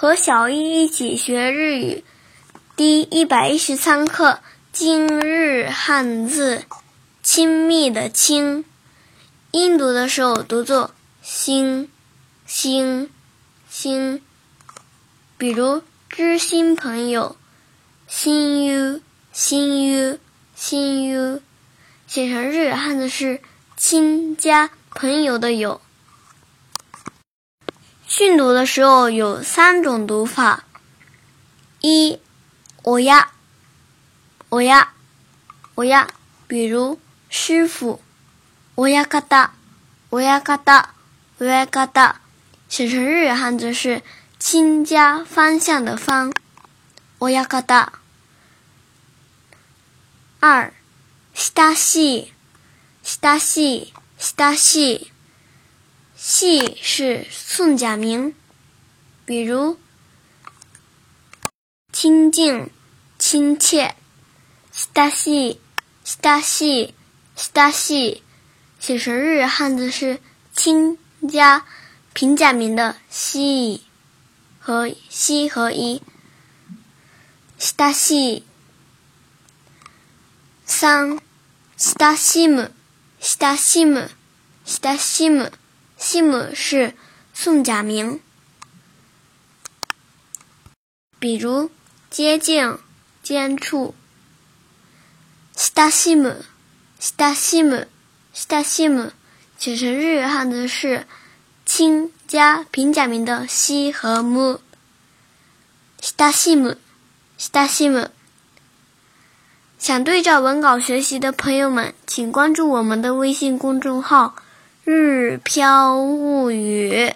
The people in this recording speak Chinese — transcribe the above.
和小易一起学日语，第一百一十三课，今日汉字，亲密的“亲”，音读的时候读作“星星星”，比如知心朋友，心友，心友，心友，写成日语汉字是“亲”加朋友的“友”。训读的时候有三种读法：一，我呀，我呀，我呀，比如师傅，我呀嘎达，我呀嘎达，我呀嘎达，写成日语汉字是“亲家方向”的方，我呀嘎达。二，親しい，親しい，親しい。西是宋假名，比如亲近、亲切。したし、したし、したし，写成日汉字是亲加平假名的西和西和一。したし、三、したしむ、ししむ、ししむ。西母是宋假名，比如接近、接触。西たし母、西たし母、西たし母，写成日语汉字是清加平假名的西和母。西たし母、西たし母。想对照文稿学习的朋友们，请关注我们的微信公众号。日飘物语。